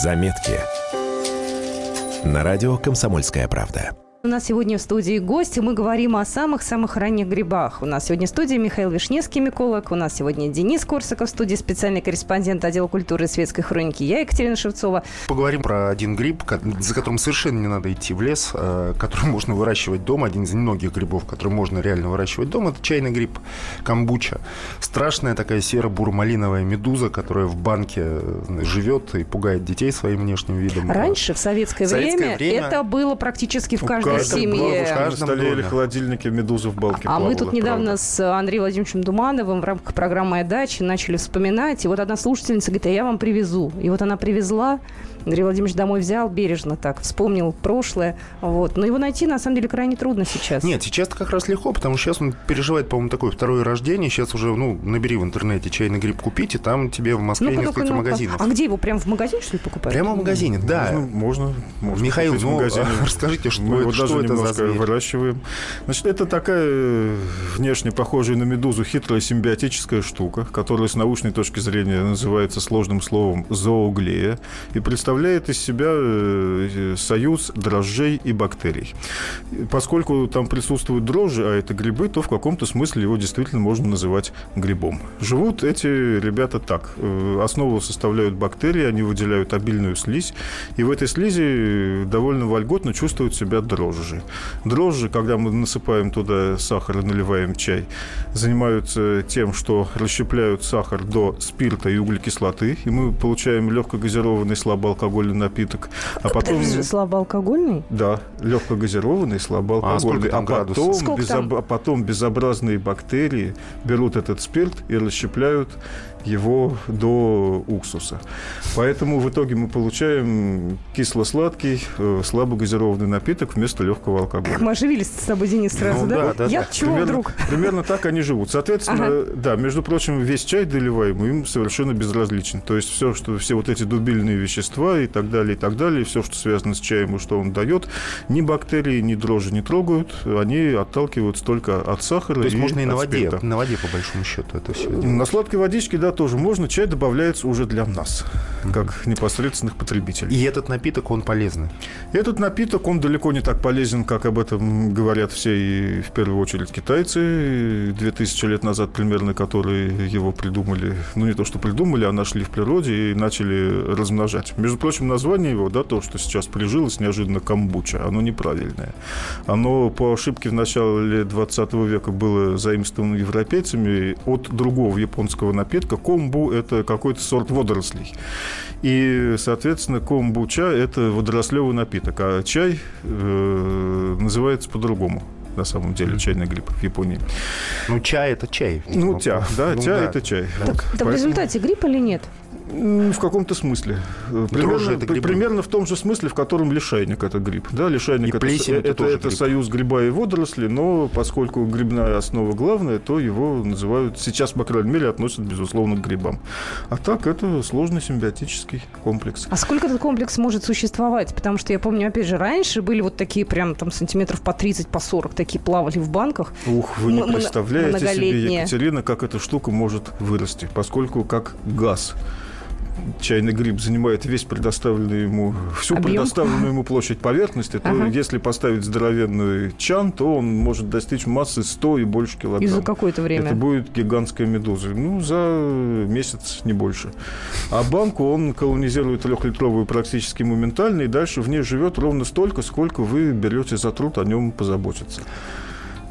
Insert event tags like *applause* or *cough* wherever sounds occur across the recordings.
Заметки. На радио «Комсомольская правда». У нас сегодня в студии гости. Мы говорим о самых-самых ранних грибах. У нас сегодня в студии Михаил Вишневский, миколог. У нас сегодня Денис Корсаков, в студии специальный корреспондент отдела культуры и светской хроники. Я Екатерина Шевцова. Поговорим про один гриб, за которым совершенно не надо идти в лес, э, который *laughs* можно выращивать дома. Один из немногих грибов, который можно реально выращивать дома, это чайный гриб камбуча. Страшная такая серо-бурмалиновая медуза, которая в банке э, живет и пугает детей своим внешним видом. Раньше, в советское, в советское время, время, это было практически в каждом каждой семье. В каждом столе или холодильнике медуза в балке А мы тут недавно правда. с Андреем Владимировичем Думановым в рамках программы «Моя дача» начали вспоминать. И вот одна слушательница говорит, а я вам привезу. И вот она привезла Андрей Владимирович домой взял бережно так, вспомнил прошлое. Вот. Но его найти, на самом деле, крайне трудно сейчас. Нет, сейчас как раз легко, потому что сейчас он переживает, по-моему, такое второе рождение. Сейчас уже, ну, набери в интернете чайный гриб купить, и там тебе в Москве ну несколько ну, магазинов. А где его? Прямо в магазине, что ли, покупать? Прямо в магазине, да. Можно, можно. можно Михаил, ну, *laughs* расскажите, что, Мы это, что это за зверь? выращиваем. Значит, это такая э, внешне похожая на медузу хитрая симбиотическая штука, которая с научной точки зрения называется сложным словом зооглея и представляет из себя Э, союз дрожжей и бактерий. Поскольку там присутствуют дрожжи, а это грибы, то в каком-то смысле его действительно можно называть грибом. Живут эти ребята так. Э, основу составляют бактерии, они выделяют обильную слизь, и в этой слизи довольно вольготно чувствуют себя дрожжи. Дрожжи, когда мы насыпаем туда сахар и наливаем чай, занимаются тем, что расщепляют сахар до спирта и углекислоты, и мы получаем легкогазированный слабоалкогольный напиток. А потом... Слабоалкогольный? Да, легкогазированный, слабоалкогольный. А, а потом, безоб... а потом безобразные бактерии берут этот спирт и расщепляют его до уксуса. Поэтому в итоге мы получаем кисло-сладкий, э, слабогазированный напиток вместо легкого алкоголя. Мы оживились с тобой, Денис, сразу, ну, да? да, да Я да. чего примерно, вдруг? Примерно так они живут. Соответственно, ага. да, между прочим, весь чай доливаемый им совершенно безразличен. То есть все, что, все вот эти дубильные вещества и так далее, и так далее, все, что связано с чаем и что он дает, ни бактерии, ни дрожжи не трогают, они отталкиваются только от сахара То есть и можно и на воде, спирта. на воде, по большому счету, это все делать. На сладкой водичке, да, тоже можно. Чай добавляется уже для нас, как непосредственных потребителей. И этот напиток, он полезный? Этот напиток, он далеко не так полезен, как об этом говорят все, и в первую очередь китайцы, 2000 лет назад примерно, которые его придумали, ну не то, что придумали, а нашли в природе и начали размножать. Между прочим, название его, да, то, что сейчас прижилось неожиданно камбуча, оно неправильное. Оно по ошибке в начале 20 века было заимствовано европейцами от другого японского напитка. Комбу это какой-то сорт водорослей. И, соответственно, комбуча – это водорослевый напиток, а чай э, называется по-другому на самом деле, чайный гриб в Японии. Ну, чай – это чай. Ну, тя, да, ну, чай да. – это чай. Так, вот. так в результате гриб или нет? В каком-то смысле. Примерно, это примерно в том же смысле, в котором лишайник – это гриб. Да, лишайник – это, это, это, это союз гриба и водоросли, но поскольку грибная основа главная, то его называют, сейчас, по крайней мере, относят, безусловно, к грибам. А так, это сложный симбиотический комплекс. А сколько этот комплекс может существовать? Потому что я помню, опять же, раньше были вот такие прям там сантиметров по 30, по 40, такие плавали в банках. Ух, вы не представляете себе, Екатерина, как эта штука может вырасти, поскольку как газ чайный гриб занимает весь предоставленный ему, всю Объем? предоставленную ему площадь поверхности, то ага. если поставить здоровенный чан, то он может достичь массы 100 и больше килограмм. И за какое-то время? Это будет гигантская медуза. Ну, за месяц, не больше. А банку он колонизирует трехлитровую практически моментально, и дальше в ней живет ровно столько, сколько вы берете за труд о нем позаботиться.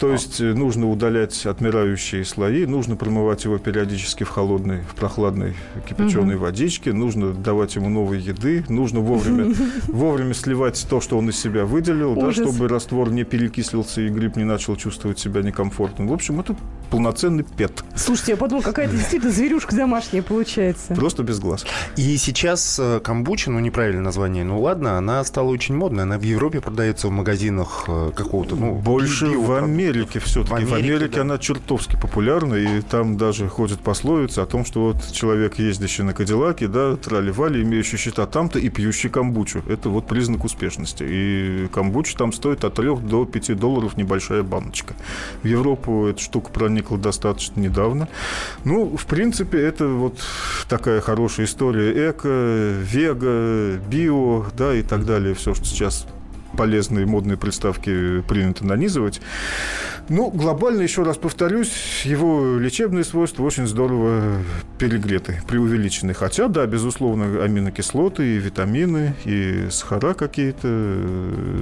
То есть э, нужно удалять отмирающие слои, нужно промывать его периодически в холодной, в прохладной кипяченой угу. водичке, нужно давать ему новой еды, нужно вовремя, *laughs* вовремя сливать то, что он из себя выделил, да, чтобы раствор не перекислился и гриб не начал чувствовать себя некомфортно. В общем, это полноценный пет. Слушайте, я подумал, какая-то *laughs* действительно зверюшка домашняя получается. Просто без глаз. И сейчас э, камбуча, ну неправильное название, ну ладно, она стала очень модной, она в Европе продается в магазинах э, какого-то, ну, больше в Америке Америке все-таки. В Америке, в Америке да. она чертовски популярна, и там даже ходят пословицы о том, что вот человек, ездящий на Кадиллаке, да, трали-вали, имеющий счета там-то и пьющий камбучу. Это вот признак успешности. И камбуча там стоит от 3 до 5 долларов небольшая баночка. В Европу эта штука проникла достаточно недавно. Ну, в принципе, это вот такая хорошая история. Эко, вега, био, да, и так далее. Все, что сейчас полезные модные приставки принято нанизывать. Ну, глобально, еще раз повторюсь, его лечебные свойства очень здорово перегреты, преувеличены. Хотя, да, безусловно, аминокислоты и витамины, и сахара какие-то,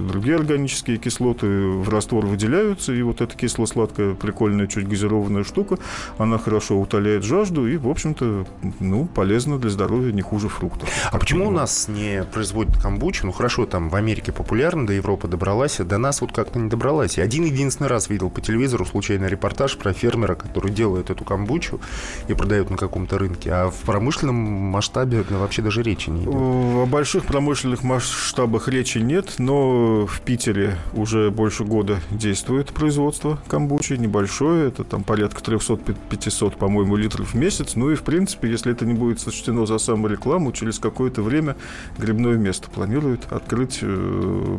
другие органические кислоты в раствор выделяются, и вот эта кисло-сладкая, прикольная, чуть газированная штука, она хорошо утоляет жажду и, в общем-то, ну, полезна для здоровья не хуже фруктов. А почему у нас не производят камбучу? Ну, хорошо, там в Америке популярно, до Европы добралась, а до нас вот как-то не добралась. Я один единственный раз видел по телевизору случайный репортаж про фермера, который делает эту камбучу и продает на каком-то рынке, а в промышленном масштабе ну, вообще даже речи не идет. О больших промышленных масштабах речи нет, но в Питере уже больше года действует производство камбучи, небольшое, это там порядка 300-500, по-моему, литров в месяц, ну и, в принципе, если это не будет сочтено за саморекламу, через какое-то время грибное место планирует открыть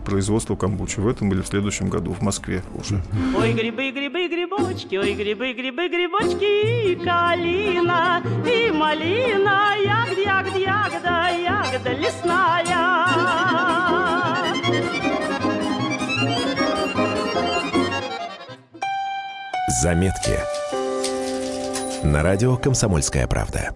производство камбучи в этом или в следующем году в Москве уже. Ой, грибы, грибы, грибочки, ой, грибы, грибы, грибочки, и калина, и малина, ягода, ягода, ягода, ягода лесная. Заметки. На радио «Комсомольская правда».